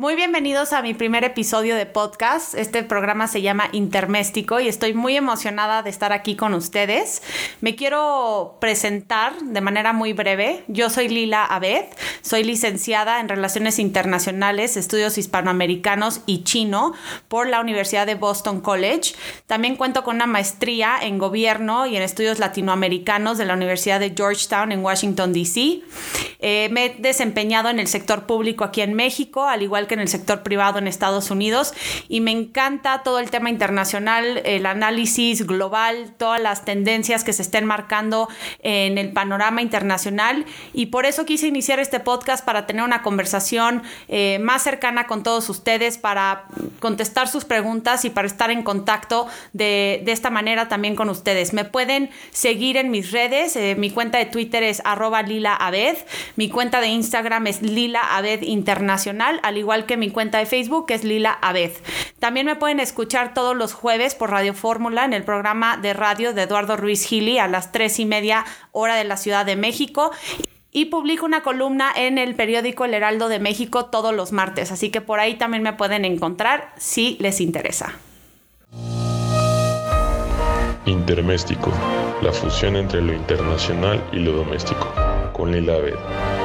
Muy bienvenidos a mi primer episodio de podcast. Este programa se llama Interméstico y estoy muy emocionada de estar aquí con ustedes. Me quiero presentar de manera muy breve. Yo soy Lila Abed, soy licenciada en Relaciones Internacionales, Estudios Hispanoamericanos y Chino por la Universidad de Boston College. También cuento con una maestría en Gobierno y en Estudios Latinoamericanos de la Universidad de Georgetown en Washington, D.C. Eh, me he desempeñado en el sector público aquí en México, al igual que en el sector privado en Estados Unidos y me encanta todo el tema internacional, el análisis global, todas las tendencias que se estén marcando en el panorama internacional y por eso quise iniciar este podcast para tener una conversación eh, más cercana con todos ustedes, para contestar sus preguntas y para estar en contacto de, de esta manera también con ustedes. Me pueden seguir en mis redes, eh, mi cuenta de Twitter es arroba mi cuenta de Instagram es Lila Internacional, al igual que mi cuenta de Facebook, que es Lila Abed. También me pueden escuchar todos los jueves por Radio Fórmula en el programa de radio de Eduardo Ruiz Gili a las tres y media hora de la Ciudad de México y publico una columna en el periódico El Heraldo de México todos los martes, así que por ahí también me pueden encontrar si les interesa. Interméstico, la fusión entre lo internacional y lo doméstico, con Lila Abed.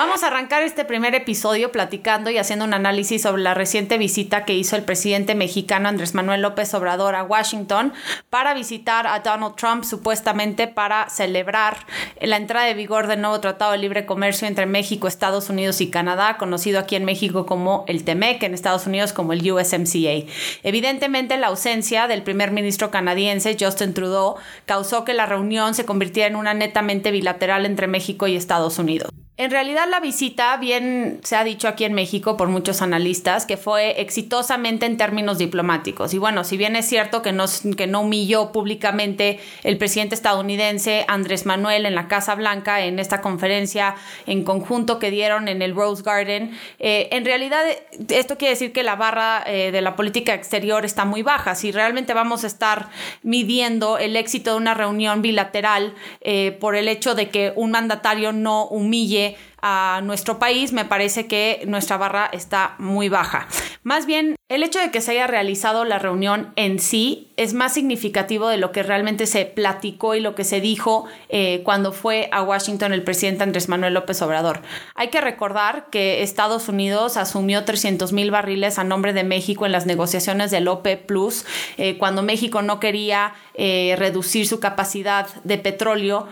Vamos a arrancar este primer episodio platicando y haciendo un análisis sobre la reciente visita que hizo el presidente mexicano Andrés Manuel López Obrador a Washington para visitar a Donald Trump supuestamente para celebrar la entrada de vigor del nuevo Tratado de Libre Comercio entre México, Estados Unidos y Canadá, conocido aquí en México como el TEMEC, en Estados Unidos como el USMCA. Evidentemente la ausencia del primer ministro canadiense Justin Trudeau causó que la reunión se convirtiera en una netamente bilateral entre México y Estados Unidos. En realidad la visita, bien se ha dicho aquí en México por muchos analistas, que fue exitosamente en términos diplomáticos. Y bueno, si bien es cierto que no, que no humilló públicamente el presidente estadounidense Andrés Manuel en la Casa Blanca en esta conferencia en conjunto que dieron en el Rose Garden, eh, en realidad esto quiere decir que la barra eh, de la política exterior está muy baja. Si realmente vamos a estar midiendo el éxito de una reunión bilateral eh, por el hecho de que un mandatario no humille que a nuestro país, me parece que nuestra barra está muy baja. Más bien, el hecho de que se haya realizado la reunión en sí es más significativo de lo que realmente se platicó y lo que se dijo eh, cuando fue a Washington el presidente Andrés Manuel López Obrador. Hay que recordar que Estados Unidos asumió 300 mil barriles a nombre de México en las negociaciones del OPEP Plus, eh, cuando México no quería eh, reducir su capacidad de petróleo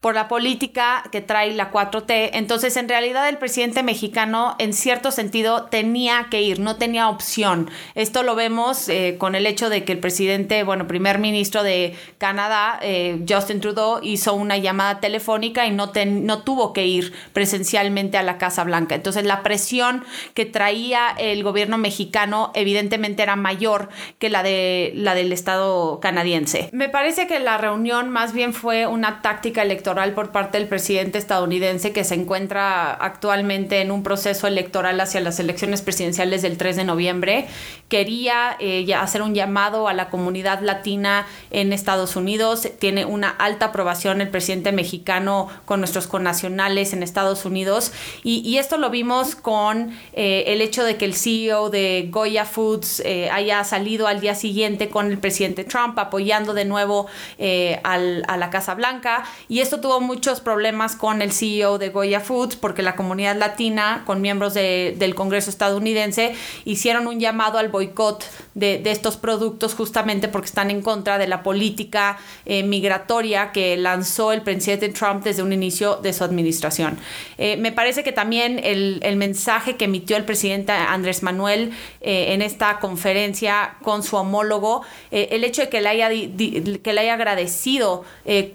por la política que trae la 4T. Entonces, en realidad, el presidente mexicano, en cierto sentido, tenía que ir, no tenía opción. Esto lo vemos con el hecho de que el presidente bueno, primer ministro de Canadá, eh, Justin Trudeau, hizo una llamada telefónica y no, no tuvo que ir presencialmente a la Casa Blanca. Entonces la presión que traía el gobierno mexicano evidentemente era mayor que la, de, la del Estado canadiense. Me parece que la reunión más bien fue una táctica electoral por parte del presidente estadounidense que se encuentra actualmente en un proceso electoral hacia las elecciones presidenciales del 3 de noviembre. Quería eh, hacer un llamado a la comunidad latina en Estados Unidos. Tiene una alta aprobación el presidente mexicano con nuestros connacionales en Estados Unidos. Y, esto lo vimos con eh, el hecho de que el CEO de Goya Foods eh, haya salido al día siguiente con el presidente Trump apoyando de nuevo eh, al, a la Casa Blanca. Y esto tuvo muchos problemas con el CEO de Goya Foods porque la comunidad latina, con miembros de, del Congreso estadounidense, hicieron un llamado al boicot de, de estos productos justamente porque están en contra de la política eh, migratoria que lanzó el presidente Trump desde un inicio de su administración. Eh, me parece que también el, mensaje que emitió el presidente Andrés Manuel eh, en esta conferencia con su homólogo, el hecho de que le haya, que le haya agradecido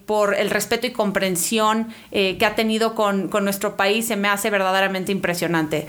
por el respeto y comprensión que ha tenido con, con nuestro país, se me hace verdaderamente impresionante.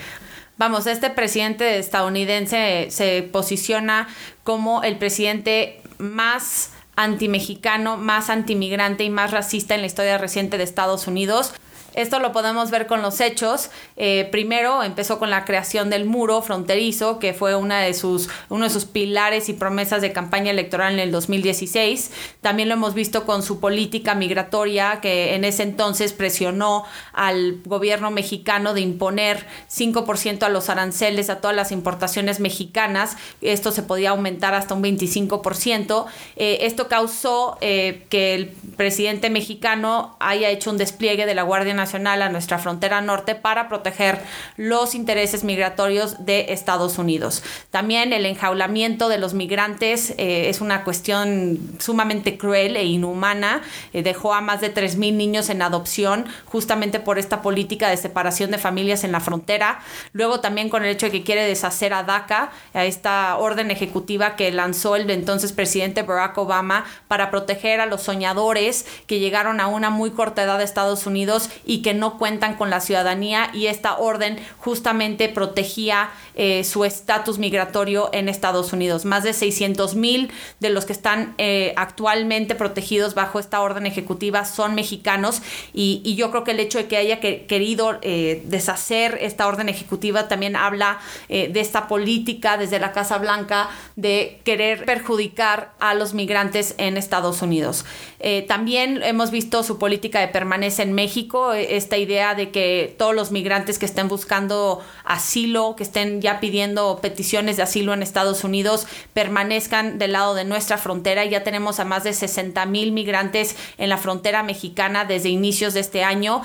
Vamos, este presidente estadounidense se posiciona como el presidente más antimexicano, más antimigrante y más racista en la historia reciente de Estados Unidos. Esto lo podemos ver con los hechos. Eh, primero empezó con la creación del muro fronterizo, que fue una de sus, uno de sus pilares y promesas de campaña electoral en el 2016. También lo hemos visto con su política migratoria, que en ese entonces presionó al gobierno mexicano de imponer 5% a los aranceles a todas las importaciones mexicanas. Esto se podía aumentar hasta un 25%. Eh, esto causó eh, que el presidente mexicano haya hecho un despliegue de la Guardia Nacional a nuestra frontera norte para proteger los intereses migratorios de Estados Unidos. También el enjaulamiento de los migrantes eh, es una cuestión sumamente cruel e inhumana. dejó a más de 3.000 niños en adopción justamente por esta política de separación de familias en la frontera. Luego también con el hecho de que quiere deshacer a DACA, a esta orden ejecutiva que lanzó el entonces presidente Barack Obama para proteger a los soñadores que llegaron a una muy corta edad de Estados Unidos y que no cuentan con la ciudadanía y esta orden justamente protegía eh, su estatus migratorio en Estados Unidos. Más de 600 mil de los que están eh, actualmente protegidos bajo esta orden ejecutiva son mexicanos y, yo creo que el hecho de que haya querido eh, deshacer esta orden ejecutiva también habla de esta política desde la Casa Blanca de querer perjudicar a los migrantes en Estados Unidos. también hemos visto su política de permanencia en México, esta idea de que todos los migrantes que estén buscando asilo, que estén ya pidiendo peticiones de asilo en Estados Unidos, permanezcan del lado de nuestra frontera. Ya tenemos a más de 60 mil migrantes en la frontera mexicana desde inicios de este año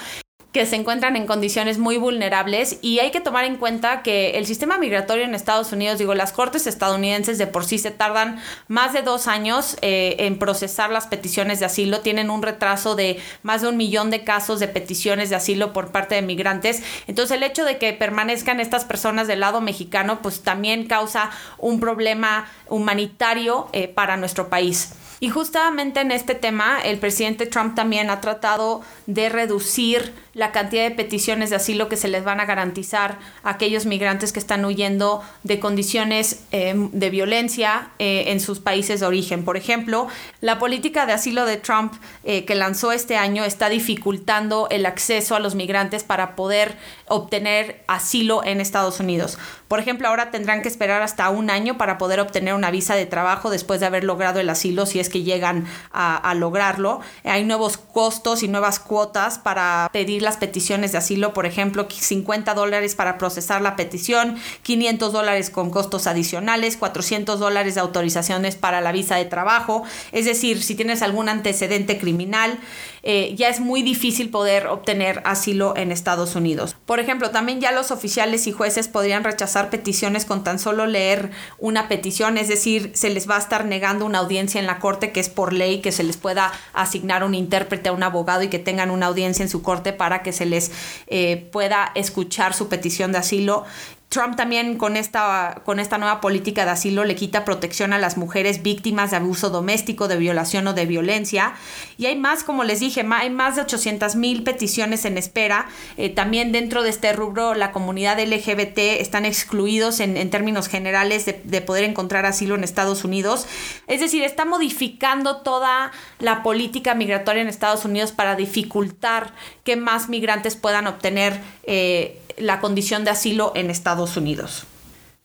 que se encuentran en condiciones muy vulnerables y hay que tomar en cuenta que el sistema migratorio en Estados Unidos, digo, las cortes estadounidenses de por sí se tardan más de dos años eh, en procesar las peticiones de asilo, tienen un retraso de más de un millón de casos de peticiones de asilo por parte de migrantes, entonces el hecho de que permanezcan estas personas del lado mexicano pues también causa un problema humanitario eh, para nuestro país. Y justamente en este tema, el presidente Trump también ha tratado de reducir la cantidad de peticiones de asilo que se les van a garantizar a aquellos migrantes que están huyendo de condiciones eh, de violencia eh, en sus países de origen. Por ejemplo, la política de asilo de Trump eh, que lanzó este año está dificultando el acceso a los migrantes para poder obtener asilo en Estados Unidos. Por ejemplo, ahora tendrán que esperar hasta un año para poder obtener una visa de trabajo después de haber logrado el asilo, si es que llegan a, a lograrlo. Hay nuevos costos y nuevas cuotas para pedir las peticiones de asilo, por ejemplo, 50 dólares para procesar la petición, 500 dólares con costos adicionales, 400 dólares de autorizaciones para la visa de trabajo. Es decir, si tienes algún antecedente criminal, eh, ya es muy difícil poder obtener asilo en Estados Unidos. Por ejemplo, también ya los oficiales y jueces podrían rechazar peticiones con tan solo leer una petición, es decir, se les va a estar negando una audiencia en la corte que es por ley que se les pueda asignar un intérprete a un abogado y que tengan una audiencia en su corte para que se les eh, pueda escuchar su petición de asilo Trump también con esta, con esta nueva política de asilo le quita protección a las mujeres víctimas de abuso doméstico, de violación o de violencia. Y hay más, como les dije, hay más de 800 mil peticiones en espera. Eh, también dentro de este rubro, la comunidad LGBT están excluidos en, términos generales de, de, poder encontrar asilo en Estados Unidos. Es decir, está modificando toda la política migratoria en Estados Unidos para dificultar que más migrantes puedan obtener eh, la condición de asilo en Estados Unidos.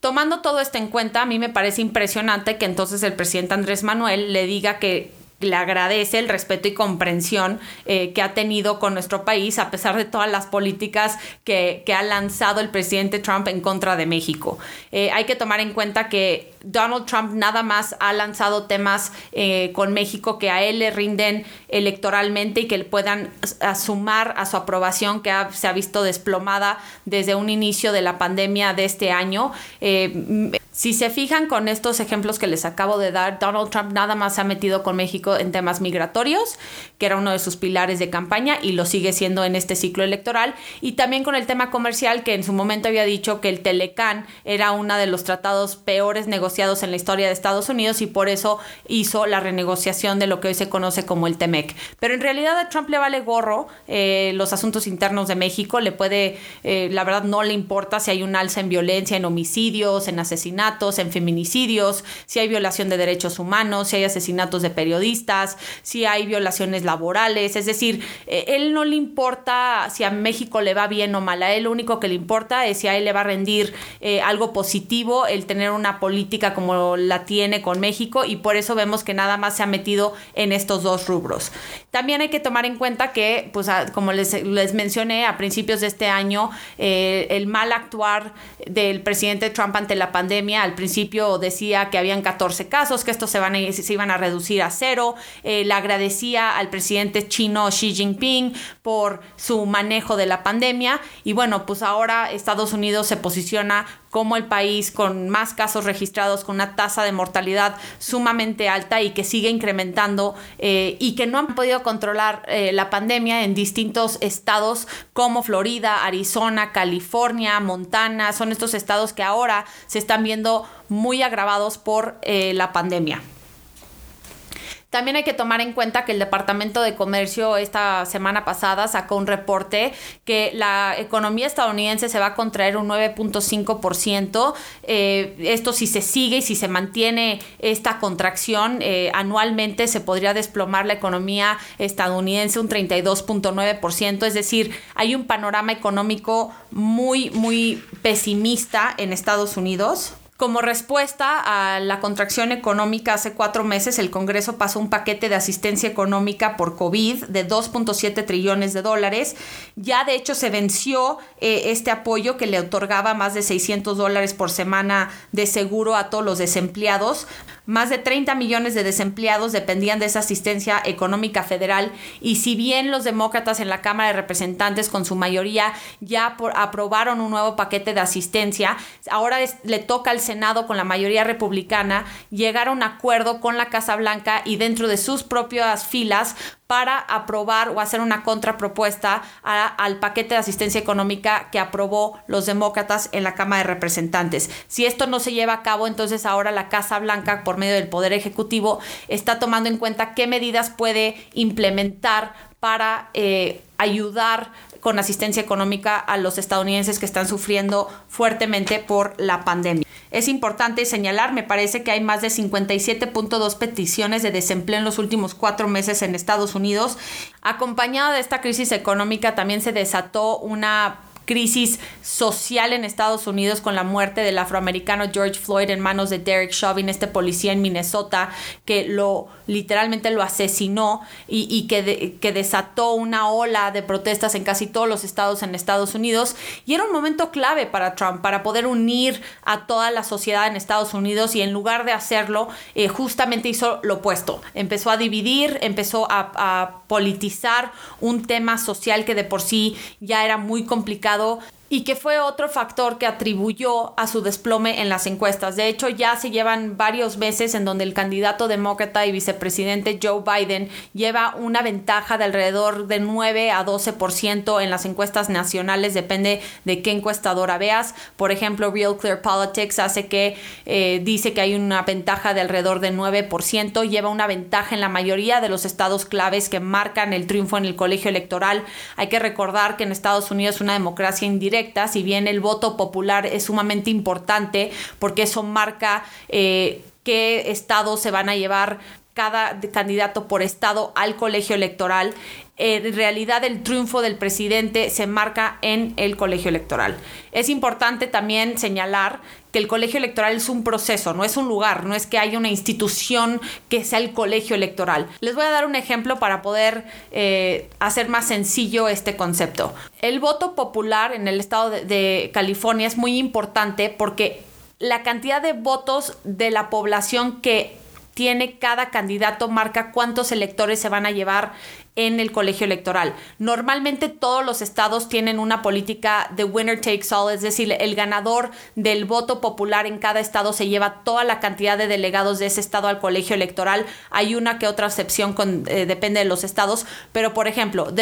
Tomando todo esto en cuenta, a mí me parece impresionante que entonces el presidente Andrés Manuel le diga que le agradece el respeto y comprensión eh, que ha tenido con nuestro país a pesar de todas las políticas que, ha lanzado el presidente Trump en contra de México. Eh, hay que tomar en cuenta que Donald Trump nada más ha lanzado temas eh, con México que a él le rinden electoralmente y que puedan sumar a su aprobación que se ha visto desplomada desde un inicio de la pandemia de este año. Si se fijan con estos ejemplos que les acabo de dar, Donald Trump nada más se ha metido con México en temas migratorios, que era uno de sus pilares de campaña y lo sigue siendo en este ciclo electoral, y también con el tema comercial, que en su momento había dicho que el Telecán era uno de los tratados peores negociados en la historia de Estados Unidos y por eso hizo la renegociación de lo que hoy se conoce como el TEMEC. Pero en realidad a Trump le vale gorro eh, los asuntos internos de México, le puede, eh, la verdad no le importa si hay un alza en violencia, en homicidios, en asesinatos, en feminicidios, si hay violación de derechos humanos, si hay asesinatos de periodistas, si hay violaciones laborales, es decir, eh, él no le importa si a México le va bien o mal, a él lo único que le importa es si a él le va a rendir algo positivo el tener una política como la tiene con México y por eso vemos que nada más se ha metido en estos dos rubros. También hay que tomar en cuenta que, pues, como les, mencioné a principios de este año, eh, el mal actuar del presidente Trump ante la pandemia, al principio decía que habían 14 casos, que estos se, van a, iban a reducir a cero, eh, le agradecía al presidente chino Xi Jinping por su manejo de la pandemia y bueno, pues ahora Estados Unidos se posiciona como el país con más casos registrados, con una tasa de mortalidad sumamente alta y que sigue incrementando eh, y que no han podido controlar eh, la pandemia en distintos estados como Florida, Arizona, California, Montana. Son estos estados que ahora se están viendo muy agravados por eh, la pandemia. También hay que tomar en cuenta que el Departamento de Comercio esta semana pasada sacó un reporte que la economía estadounidense se va a contraer un 9.5%. Eh, esto si se sigue y si se mantiene esta contracción eh, anualmente se podría desplomar la economía estadounidense un 32.9%. Es decir, hay un panorama económico muy, muy pesimista en Estados Unidos. Como respuesta a la contracción económica hace cuatro meses, el Congreso pasó un paquete de asistencia económica por COVID de 2.7 trillones de dólares. Ya de hecho se venció eh, este apoyo que le otorgaba más de 600 dólares por semana de seguro a todos los desempleados. Más de 30 millones de desempleados dependían de esa asistencia económica federal y si bien los demócratas en la Cámara de Representantes con su mayoría ya aprobaron un nuevo paquete de asistencia, ahora le toca al Senado con la mayoría republicana llegar a un acuerdo con la Casa Blanca y dentro de sus propias filas para aprobar o hacer una contrapropuesta al paquete de asistencia económica que aprobó los demócratas en la Cámara de Representantes. Si esto no se lleva a cabo, entonces ahora la Casa Blanca, por medio del Poder Ejecutivo, está tomando en cuenta qué medidas puede implementar para eh, ayudar con asistencia económica a los estadounidenses que están sufriendo fuertemente por la pandemia. Es importante señalar, me parece que hay más de 57.2 peticiones de desempleo en los últimos cuatro meses en Estados Unidos. Acompañada de esta crisis económica también se desató una crisis social en Estados Unidos con la muerte del afroamericano George Floyd en manos de Derek Chauvin, este policía en Minnesota que lo literalmente lo asesinó y, que, que desató una ola de protestas en casi todos los estados en Estados Unidos. Y era un momento clave para Trump, para poder unir a toda la sociedad en Estados Unidos y en lugar de hacerlo, eh, justamente hizo lo opuesto. Empezó a dividir, empezó a, a politizar un tema social que de por sí ya era muy complicado mercado y que fue otro factor que atribuyó a su desplome en las encuestas. De hecho, ya se llevan varios meses en donde el candidato demócrata y vicepresidente Joe Biden lleva una ventaja de alrededor de 9 a 12% en las encuestas nacionales, depende de qué encuestadora veas. Por ejemplo, Real Clear Politics hace que eh, dice que hay una ventaja de alrededor de 9%, lleva una ventaja en la mayoría de los estados claves que marcan el triunfo en el colegio electoral. Hay que recordar que en Estados Unidos es una democracia indirecta si bien el voto popular es sumamente importante porque eso marca eh, qué estados se van a llevar cada candidato por estado al colegio electoral. En realidad el triunfo del presidente se marca en el colegio electoral. Es importante también señalar que el colegio electoral es un proceso, no es un lugar, no es que haya una institución que sea el colegio electoral. Les voy a dar un ejemplo para poder eh, hacer más sencillo este concepto. El voto popular en el estado de California es muy importante porque la cantidad de votos de la población que tiene cada candidato marca cuántos electores se van a llevar en el colegio electoral. Normalmente todos los estados tienen una política de winner takes all, es decir, el ganador del voto popular en cada estado se lleva toda la cantidad de delegados de ese estado al colegio electoral. Hay una que otra excepción, con, eh, depende de los estados, pero por ejemplo,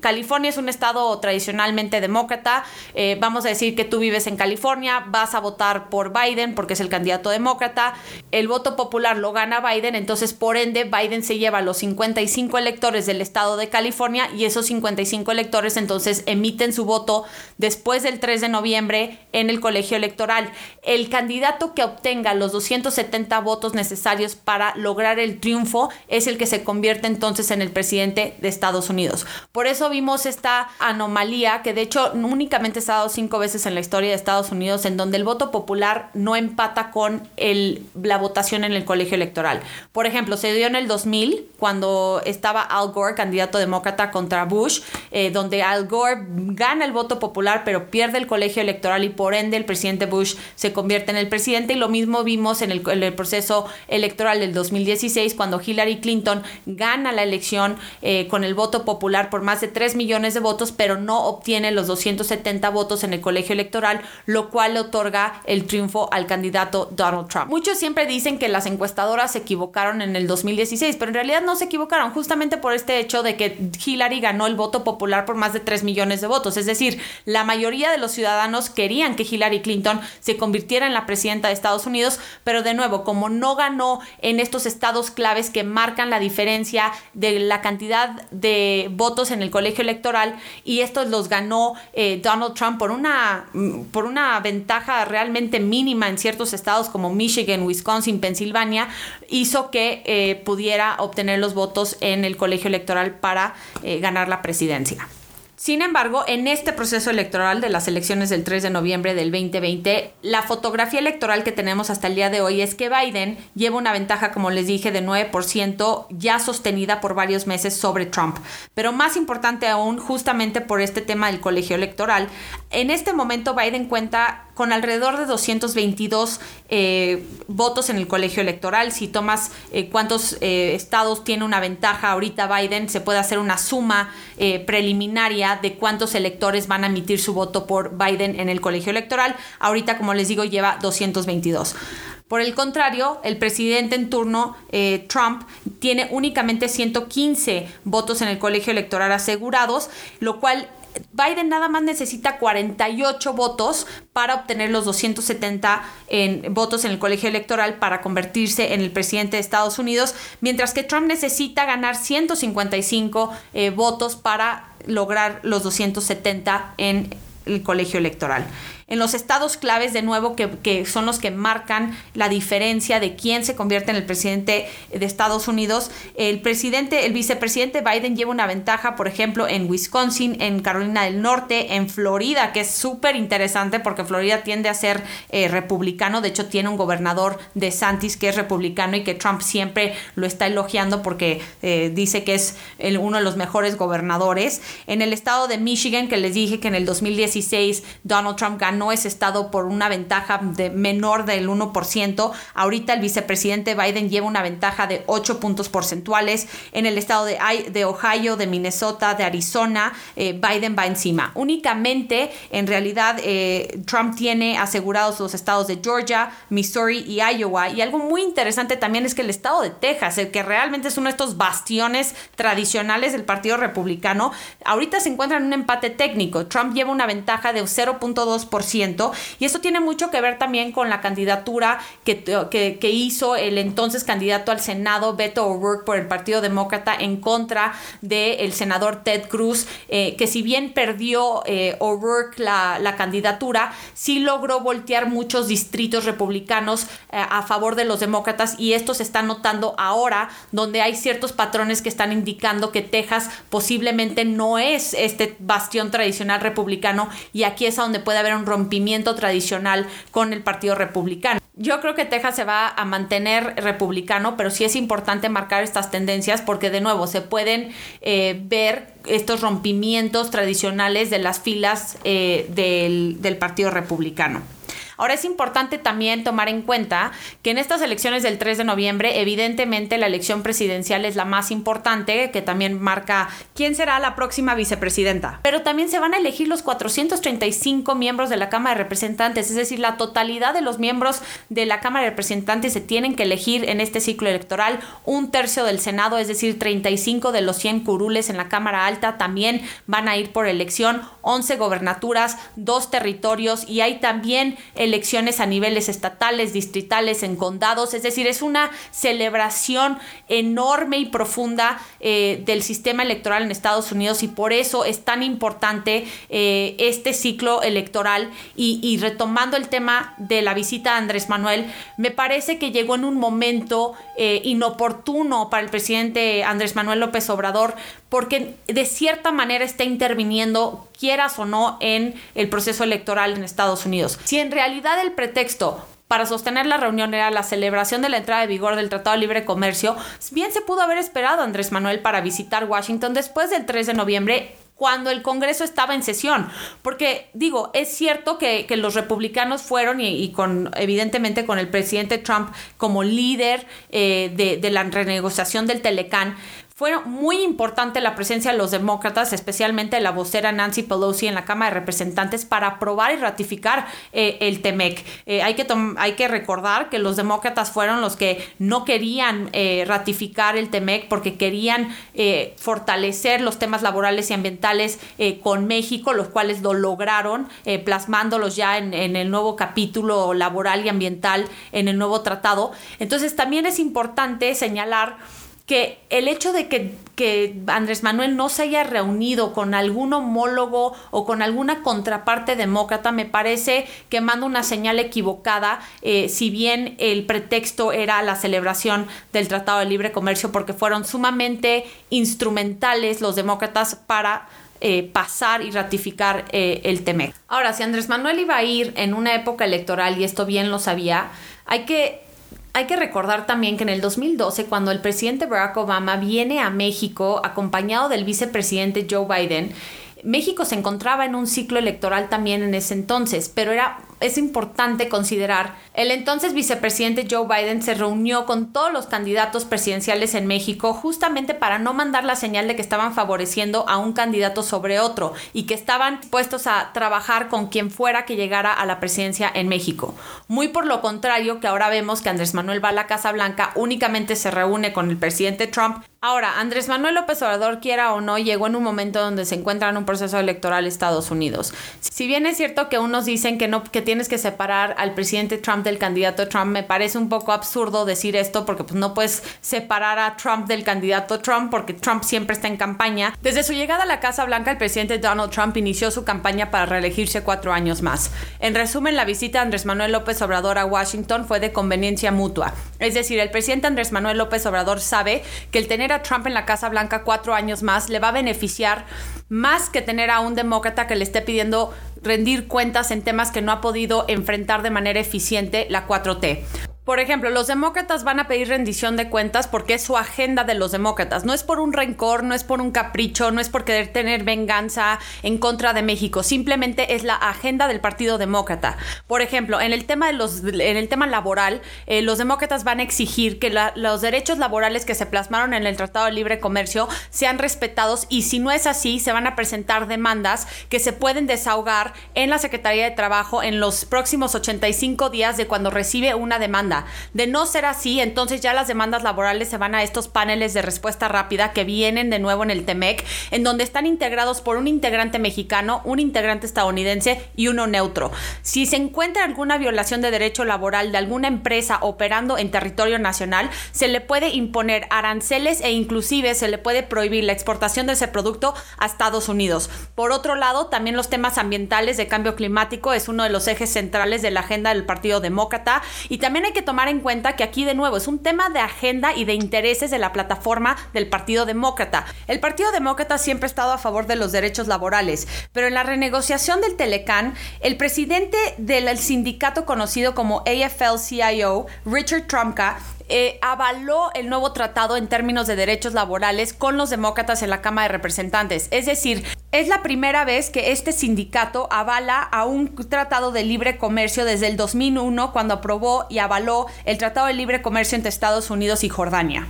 California es un estado tradicionalmente demócrata. Eh, vamos a decir que tú vives en California, vas a votar por Biden porque es el candidato demócrata. El voto popular lo gana Biden, entonces por ende Biden se lleva los 55 electores del estado de California y esos 55 electores entonces emiten su voto después del 3 de noviembre en el colegio electoral. El candidato que obtenga los 270 votos necesarios para lograr el triunfo es el que se convierte entonces en el presidente de Estados Unidos. Por eso vimos esta anomalía que de hecho únicamente se ha dado cinco veces en la historia de Estados Unidos en donde el voto popular no empata con el, la votación en el colegio electoral. Por ejemplo, se dio en el 2000 cuando estaba Al Gore, candidato demócrata contra Bush, eh, donde Al Gore gana el voto popular pero pierde el colegio electoral y por ende el presidente Bush se convierte en el presidente y lo mismo vimos en el, proceso electoral del 2016 cuando Hillary Clinton gana la elección eh, con el voto popular por más de 3 millones de votos pero no obtiene los 270 votos en el colegio electoral lo cual le otorga el triunfo al candidato Donald Trump. Muchos siempre dicen que las encuestadoras se equivocaron en el 2016 pero en realidad no se equivocaron justamente por este hecho de que Hillary ganó el voto popular por más de 3 millones de votos. Es decir la mayoría de los ciudadanos querían que Hillary Clinton se convirtiera en la presidenta de Estados Unidos, pero de nuevo, como no ganó en estos estados claves que marcan la diferencia de la cantidad de votos en el colegio electoral, y estos los ganó eh, Donald Trump por una, mm, por una ventaja realmente mínima en ciertos estados como Michigan, Wisconsin, Pensilvania, hizo que eh, pudiera obtener los votos en el electoral para eh, ganar la presidencia. Sin embargo, en este proceso electoral de las elecciones del 3 de noviembre del 2020, la fotografía electoral que tenemos hasta el día de hoy es que Biden lleva una ventaja, como les dije, de 9% ya sostenida por varios meses sobre Trump. Pero más importante aún, justamente por este tema del colegio electoral, en este momento Biden cuenta con alrededor de 222 eh, votos en el colegio electoral. Si tomas eh, cuántos eh, estados tiene una ventaja ahorita Biden, se puede hacer una suma preliminaria de cuántos electores van a emitir su voto por Biden en el colegio electoral. Ahorita, como les digo, lleva 222. Por el contrario, el presidente en turno, Trump, tiene únicamente 115 votos en el colegio electoral asegurados, lo cual Biden nada más necesita 48 votos para obtener los 270 en, votos en el colegio electoral para convertirse en el presidente de Estados Unidos, mientras que Trump necesita ganar 155 eh, votos para lograr los 270 en el colegio electoral en los estados claves, de nuevo, que, son los que marcan la diferencia de quién se convierte en el presidente de Estados Unidos. El presidente, el vicepresidente Biden lleva una ventaja, por ejemplo, en Wisconsin, en Carolina del Norte, en Florida, que es súper interesante porque Florida tiende a ser eh, republicano. De hecho, tiene un gobernador de Santis que es republicano y que Trump siempre lo está elogiando porque eh, dice que es uno de los mejores gobernadores. En el estado de Michigan, que les dije que en el 2016 Donald Trump ganó ganó ese estado por una ventaja de menor del 1%. Ahorita el vicepresidente Biden lleva una ventaja de 8 puntos porcentuales. En el estado de, de Ohio, de Minnesota, de Arizona, eh, Biden va encima. Únicamente, en realidad, eh, Trump tiene asegurados los estados de Georgia, Missouri y Iowa. Y algo muy interesante también es que el estado de Texas, el que realmente es uno de estos bastiones tradicionales del Partido Republicano, ahorita se encuentra en un empate técnico. Trump lleva una ventaja de 0.2% y eso tiene mucho que ver también con la candidatura que, hizo el entonces candidato al Senado, Beto O'Rourke, por el Partido Demócrata en contra del senador Ted Cruz, eh, que si bien perdió eh, O'Rourke la, la, candidatura, sí logró voltear muchos distritos republicanos eh, a favor de los demócratas y esto se está notando ahora, donde hay ciertos patrones que están indicando que Texas posiblemente no es este bastión tradicional republicano y aquí es a donde puede haber un rompimiento tradicional con el Partido Republicano. Yo creo que Texas se va a mantener republicano, pero sí es importante marcar estas tendencias porque de nuevo se pueden eh, ver estos rompimientos tradicionales de las filas eh, del, del Partido Republicano. Ahora es importante también tomar en cuenta que en estas elecciones del 3 de noviembre, evidentemente la elección presidencial es la más importante, que también marca quién será la próxima vicepresidenta. Pero también se van a elegir los 435 miembros de la Cámara de Representantes, es decir, la totalidad de los miembros de la Cámara de Representantes se tienen que elegir en este ciclo electoral. Un tercio del Senado, es decir, 35 de los 100 curules en la Cámara Alta también van a ir por elección, 11 gobernaturas, dos territorios y hay también elecciones a niveles estatales, distritales, en condados, es decir, es una celebración enorme y profunda eh, del sistema electoral en Estados Unidos y por eso es tan importante eh, este ciclo electoral. Y, retomando el tema de la visita de Andrés Manuel, me parece que llegó en un momento eh, inoportuno para el presidente Andrés Manuel López Obrador porque de cierta manera está interviniendo, quieras o no, en el proceso electoral en Estados Unidos. Si en realidad el pretexto para sostener la reunión era la celebración de la entrada de vigor del Tratado de Libre Comercio, bien se pudo haber esperado Andrés Manuel para visitar Washington después del 3 de noviembre cuando el Congreso estaba en sesión. Porque digo, es cierto que, los republicanos fueron y, con evidentemente con el presidente Trump como líder eh, de, de, la renegociación del Telecán, fue muy importante la presencia de los demócratas, especialmente la vocera Nancy Pelosi en la Cámara de Representantes para aprobar y ratificar eh, el TEMEC. Eh, hay, que hay que recordar que los demócratas fueron los que no querían eh, ratificar el TEMEC porque querían fortalecer los temas laborales y ambientales con México, los cuales lo lograron plasmándolos ya en, en el nuevo capítulo laboral y ambiental en el nuevo tratado. Entonces también es importante señalar que el hecho de que, Andrés Manuel no se haya reunido con algún homólogo o con alguna contraparte demócrata me parece que manda una señal equivocada, eh, si bien el pretexto era la celebración del Tratado de Libre Comercio, porque fueron sumamente instrumentales los demócratas para eh, pasar y ratificar eh, el TEMEC. Ahora, si Andrés Manuel iba a ir en una época electoral, y esto bien lo sabía, hay que hay que recordar también que en el 2012, cuando el presidente Barack Obama viene a México acompañado del vicepresidente Joe Biden, México se encontraba en un ciclo electoral también en ese entonces, pero era es importante considerar, el entonces vicepresidente Joe Biden se reunió con todos los candidatos presidenciales en México justamente para no mandar la señal de que estaban favoreciendo a un candidato sobre otro y que estaban puestos a trabajar con quien fuera que llegara a la presidencia en México. Muy por lo contrario que ahora vemos que Andrés Manuel va a la Casa Blanca, únicamente se reúne con el presidente Trump Ahora, Andrés Manuel López Obrador, quiera o no, llegó en un momento donde se encuentra en un proceso electoral Estados Unidos. Si bien es cierto que unos dicen que no, que tienes que separar al presidente Trump del candidato Trump, me parece un poco absurdo decir esto porque pues, no puedes separar a Trump del candidato Trump porque Trump siempre está en campaña. Desde su llegada a la Casa Blanca, el presidente Donald Trump inició su campaña para reelegirse cuatro años más. En resumen, la visita de Andrés Manuel López Obrador a Washington fue de conveniencia mutua. Es decir, el presidente Andrés Manuel López Obrador sabe que el tener Trump en la Casa Blanca cuatro años más le va a beneficiar más que tener a un demócrata que le esté pidiendo rendir cuentas en temas que no ha podido enfrentar de manera eficiente la 4T. Por ejemplo, los demócratas van a pedir rendición de cuentas porque es su agenda de los demócratas. No es por un rencor, no es por un capricho, no es por querer tener venganza en contra de México. Simplemente es la agenda del Partido Demócrata. Por ejemplo, en el tema, de los, en el tema laboral, eh, los demócratas van a exigir que los derechos laborales que se plasmaron en el Tratado de Libre Comercio sean respetados y si no es así, se van a presentar demandas que se pueden desahogar en la Secretaría de Trabajo en los próximos 85 días de cuando recibe una demanda de no ser así, entonces ya las demandas laborales se van a estos paneles de respuesta rápida que vienen de nuevo en el TEMEC, en donde están integrados por un integrante mexicano, un integrante estadounidense y uno neutro. Si se encuentra alguna violación de derecho laboral de alguna empresa operando en territorio nacional, se le puede imponer aranceles e inclusive se le puede prohibir la exportación de ese producto a Estados Unidos. Por otro lado, también los temas ambientales de cambio climático es uno de los ejes centrales de la agenda del Partido Demócrata y también hay que tomar en cuenta que aquí de nuevo es un tema de agenda y de intereses de la plataforma del Partido Demócrata. El Partido Demócrata siempre ha estado a favor de los derechos laborales, pero en la renegociación del Telecán, el presidente del sindicato conocido como AFL-CIO, Richard Trumka, eh, avaló el nuevo tratado en términos de derechos laborales con los demócratas en la Cámara de Representantes. Es decir, es la primera vez que este sindicato avala a un tratado de libre comercio desde el 2001, cuando aprobó y avaló el Tratado de Libre Comercio entre Estados Unidos y Jordania.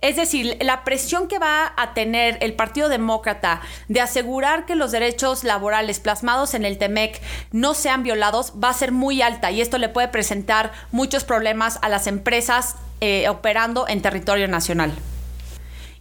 Es decir, la presión que va a tener el Partido Demócrata de asegurar que los derechos laborales plasmados en el TEMEC no sean violados va a ser muy alta y esto le puede presentar muchos problemas a las empresas eh, operando en territorio nacional.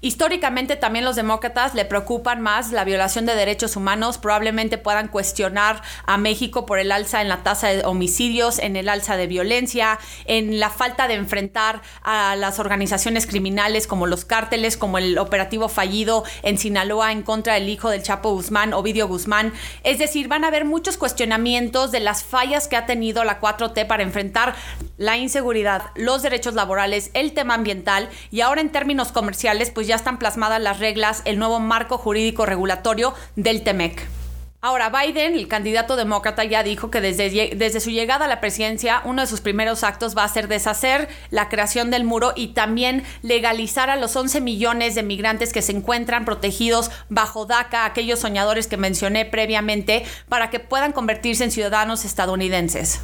Históricamente también los demócratas le preocupan más la violación de derechos humanos, probablemente puedan cuestionar a México por el alza en la tasa de homicidios, en el alza de violencia, en la falta de enfrentar a las organizaciones criminales como los cárteles, como el operativo fallido en Sinaloa en contra del hijo del Chapo Guzmán, Ovidio Guzmán. Es decir, van a haber muchos cuestionamientos de las fallas que ha tenido la 4T para enfrentar la inseguridad, los derechos laborales, el tema ambiental y ahora en términos comerciales, pues ya están plasmadas las reglas, el nuevo marco jurídico regulatorio del TEMEC. Ahora, Biden, el candidato demócrata, ya dijo que desde, su llegada a la presidencia, uno de sus primeros actos va a ser deshacer la creación del muro y también legalizar a los 11 millones de migrantes que se encuentran protegidos bajo DACA, aquellos soñadores que mencioné previamente, para que puedan convertirse en ciudadanos estadounidenses.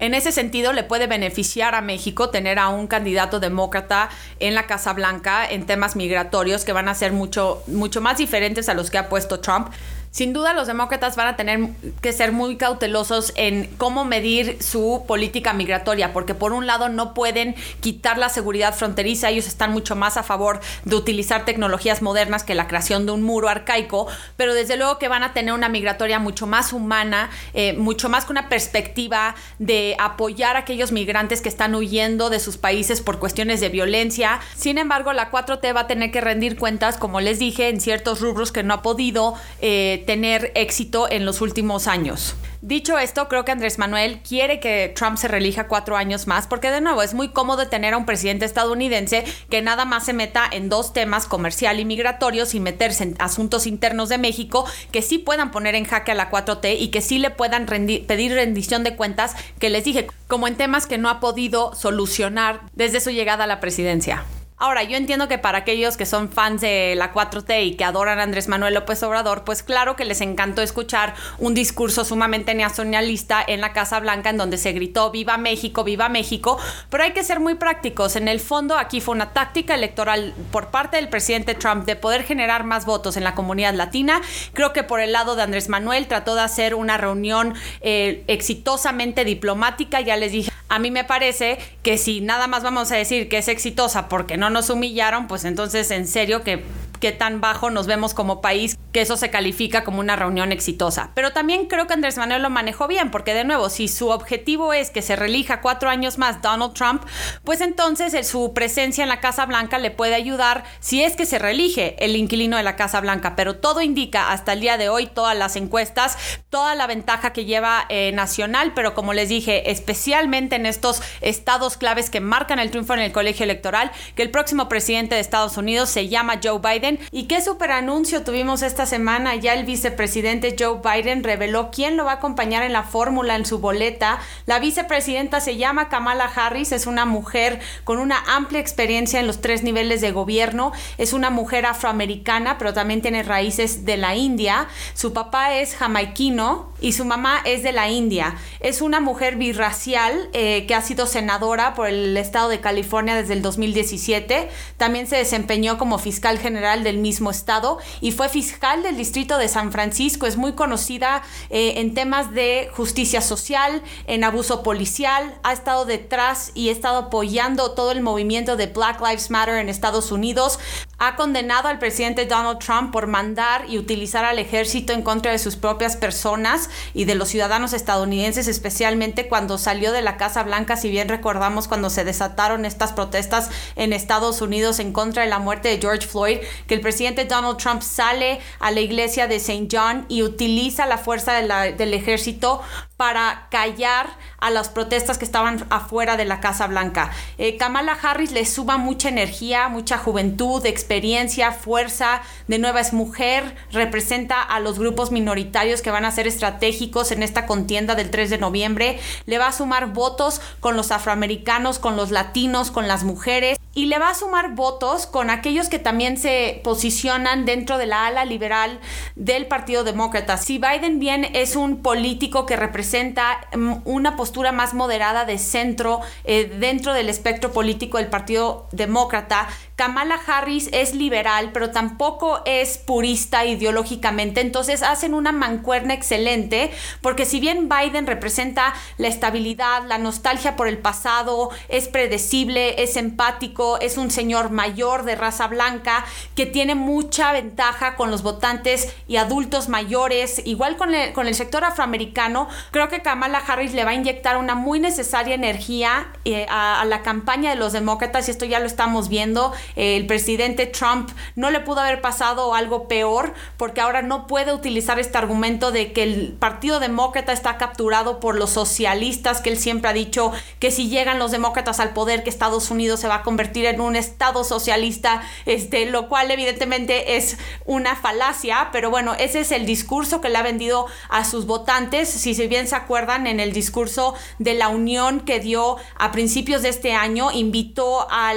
En ese sentido, le puede beneficiar a México tener a un candidato demócrata en la Casa Blanca en temas migratorios que van a ser mucho, mucho más diferentes a los que ha puesto Trump. Sin duda los demócratas van a tener que ser muy cautelosos en cómo medir su política migratoria, porque por un lado no pueden quitar la seguridad fronteriza, ellos están mucho más a favor de utilizar tecnologías modernas que la creación de un muro arcaico, pero desde luego que van a tener una migratoria mucho más humana, eh, mucho más con una perspectiva de apoyar a aquellos migrantes que están huyendo de sus países por cuestiones de violencia. Sin embargo, la 4T va a tener que rendir cuentas, como les dije, en ciertos rubros que no ha podido. Eh, tener éxito en los últimos años. Dicho esto, creo que Andrés Manuel quiere que Trump se relija cuatro años más, porque de nuevo es muy cómodo tener a un presidente estadounidense que nada más se meta en dos temas, comercial y migratorio, sin meterse en asuntos internos de México, que sí puedan poner en jaque a la 4T y que sí le puedan pedir rendición de cuentas, que les dije, como en temas que no ha podido solucionar desde su llegada a la presidencia. Ahora, yo entiendo que para aquellos que son fans de la 4T y que adoran a Andrés Manuel López Obrador, pues claro que les encantó escuchar un discurso sumamente nacionalista en la Casa Blanca en donde se gritó Viva México, Viva México, pero hay que ser muy prácticos. En el fondo, aquí fue una táctica electoral por parte del presidente Trump de poder generar más votos en la comunidad latina. Creo que por el lado de Andrés Manuel trató de hacer una reunión eh, exitosamente diplomática, ya les dije a mí me parece que si nada más vamos a decir que es exitosa porque no nos humillaron, pues entonces en serio que qué tan bajo nos vemos como país, que eso se califica como una reunión exitosa. Pero también creo que Andrés Manuel lo manejó bien, porque de nuevo, si su objetivo es que se relija cuatro años más Donald Trump, pues entonces su presencia en la Casa Blanca le puede ayudar si es que se relige el inquilino de la Casa Blanca. Pero todo indica hasta el día de hoy, todas las encuestas, toda la ventaja que lleva eh, Nacional, pero como les dije, especialmente en estos estados claves que marcan el triunfo en el colegio electoral, que el próximo presidente de Estados Unidos se llama Joe Biden ¿Y qué super anuncio tuvimos esta semana? Ya el vicepresidente Joe Biden reveló quién lo va a acompañar en la fórmula, en su boleta. La vicepresidenta se llama Kamala Harris, es una mujer con una amplia experiencia en los tres niveles de gobierno. Es una mujer afroamericana, pero también tiene raíces de la India. Su papá es jamaiquino y su mamá es de la India. Es una mujer birracial eh, que ha sido senadora por el estado de California desde el 2017. También se desempeñó como fiscal general del mismo estado y fue fiscal del distrito de San Francisco. Es muy conocida eh, en temas de justicia social, en abuso policial. Ha estado detrás y ha estado apoyando todo el movimiento de Black Lives Matter en Estados Unidos ha condenado al presidente Donald Trump por mandar y utilizar al ejército en contra de sus propias personas y de los ciudadanos estadounidenses, especialmente cuando salió de la Casa Blanca, si bien recordamos cuando se desataron estas protestas en Estados Unidos en contra de la muerte de George Floyd, que el presidente Donald Trump sale a la iglesia de St. John y utiliza la fuerza del ejército para callar a las protestas que estaban afuera de la Casa Blanca. Eh, Kamala Harris le suba mucha energía, mucha juventud, experiencia, fuerza, de nuevo es mujer, representa a los grupos minoritarios que van a ser estratégicos en esta contienda del 3 de noviembre, le va a sumar votos con los afroamericanos, con los latinos, con las mujeres y le va a sumar votos con aquellos que también se posicionan dentro de la ala liberal del Partido Demócrata. Si Biden bien es un político que representa mm, una postura más moderada de centro eh, dentro del espectro político del Partido Demócrata, Kamala Harris es liberal, pero tampoco es purista ideológicamente, entonces hacen una mancuerna excelente, porque si bien Biden representa la estabilidad, la nostalgia por el pasado, es predecible, es empático, es un señor mayor de raza blanca que tiene mucha ventaja con los votantes y adultos mayores, igual con el, sector afroamericano, creo que Kamala Harris le va a inyectar una muy necesaria energía eh, a la campaña de los demócratas y esto ya lo estamos viendo el presidente Trump no le pudo haber pasado algo peor porque ahora no puede utilizar este argumento de que el Partido Demócrata está capturado por los socialistas, que él siempre ha dicho que si llegan los demócratas al poder, que Estados Unidos se va a convertir en un estado socialista, este, lo cual evidentemente es una falacia, pero bueno, ese es el discurso que le ha vendido a sus votantes. Si bien se acuerdan, en el discurso de la unión que dio a principios de este año, invitó a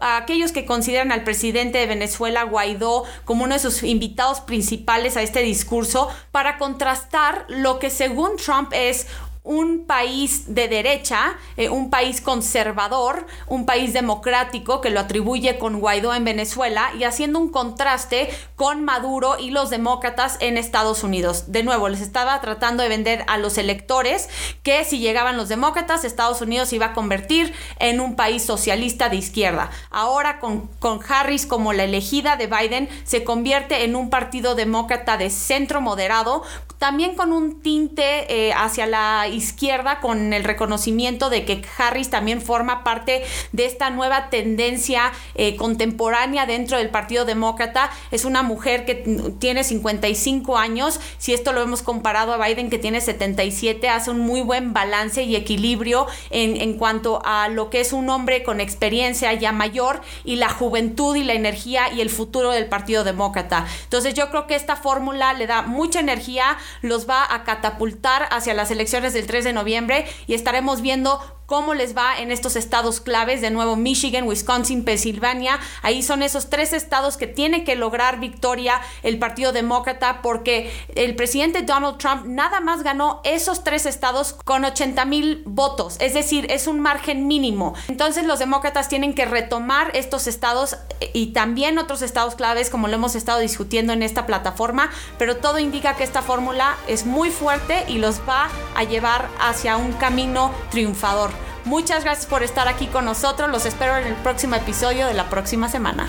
aquellos que consideran al presidente de Venezuela, Guaidó, como uno de sus invitados principales a este discurso para contrastar lo que según Trump es un país de derecha, eh, un país conservador, un país democrático que lo atribuye con Guaidó en Venezuela y haciendo un contraste con Maduro y los demócratas en Estados Unidos. De nuevo, les estaba tratando de vender a los electores que si llegaban los demócratas, Estados Unidos iba a convertir en un país socialista de izquierda. Ahora con, con Harris como la elegida de Biden, se convierte en un partido demócrata de centro moderado, también con un tinte eh, hacia la izquierda con el reconocimiento de que Harris también forma parte de esta nueva tendencia eh, contemporánea dentro del Partido Demócrata. Es una mujer que tiene 55 años. Si esto lo hemos comparado a Biden que tiene 77, hace un muy buen balance y equilibrio en, en cuanto a lo que es un hombre con experiencia ya mayor y la juventud y la energía y el futuro del Partido Demócrata. Entonces yo creo que esta fórmula le da mucha energía, los va a catapultar hacia las elecciones del 3 de noviembre y estaremos viendo cómo les va en estos estados claves, de nuevo Michigan, Wisconsin, Pensilvania. Ahí son esos tres estados que tiene que lograr victoria el Partido Demócrata porque el presidente Donald Trump nada más ganó esos tres estados con 80 mil votos, es decir, es un margen mínimo. Entonces los demócratas tienen que retomar estos estados y también otros estados claves como lo hemos estado discutiendo en esta plataforma, pero todo indica que esta fórmula es muy fuerte y los va a llevar hacia un camino triunfador. Muchas gracias por estar aquí con nosotros. Los espero en el próximo episodio de la próxima semana.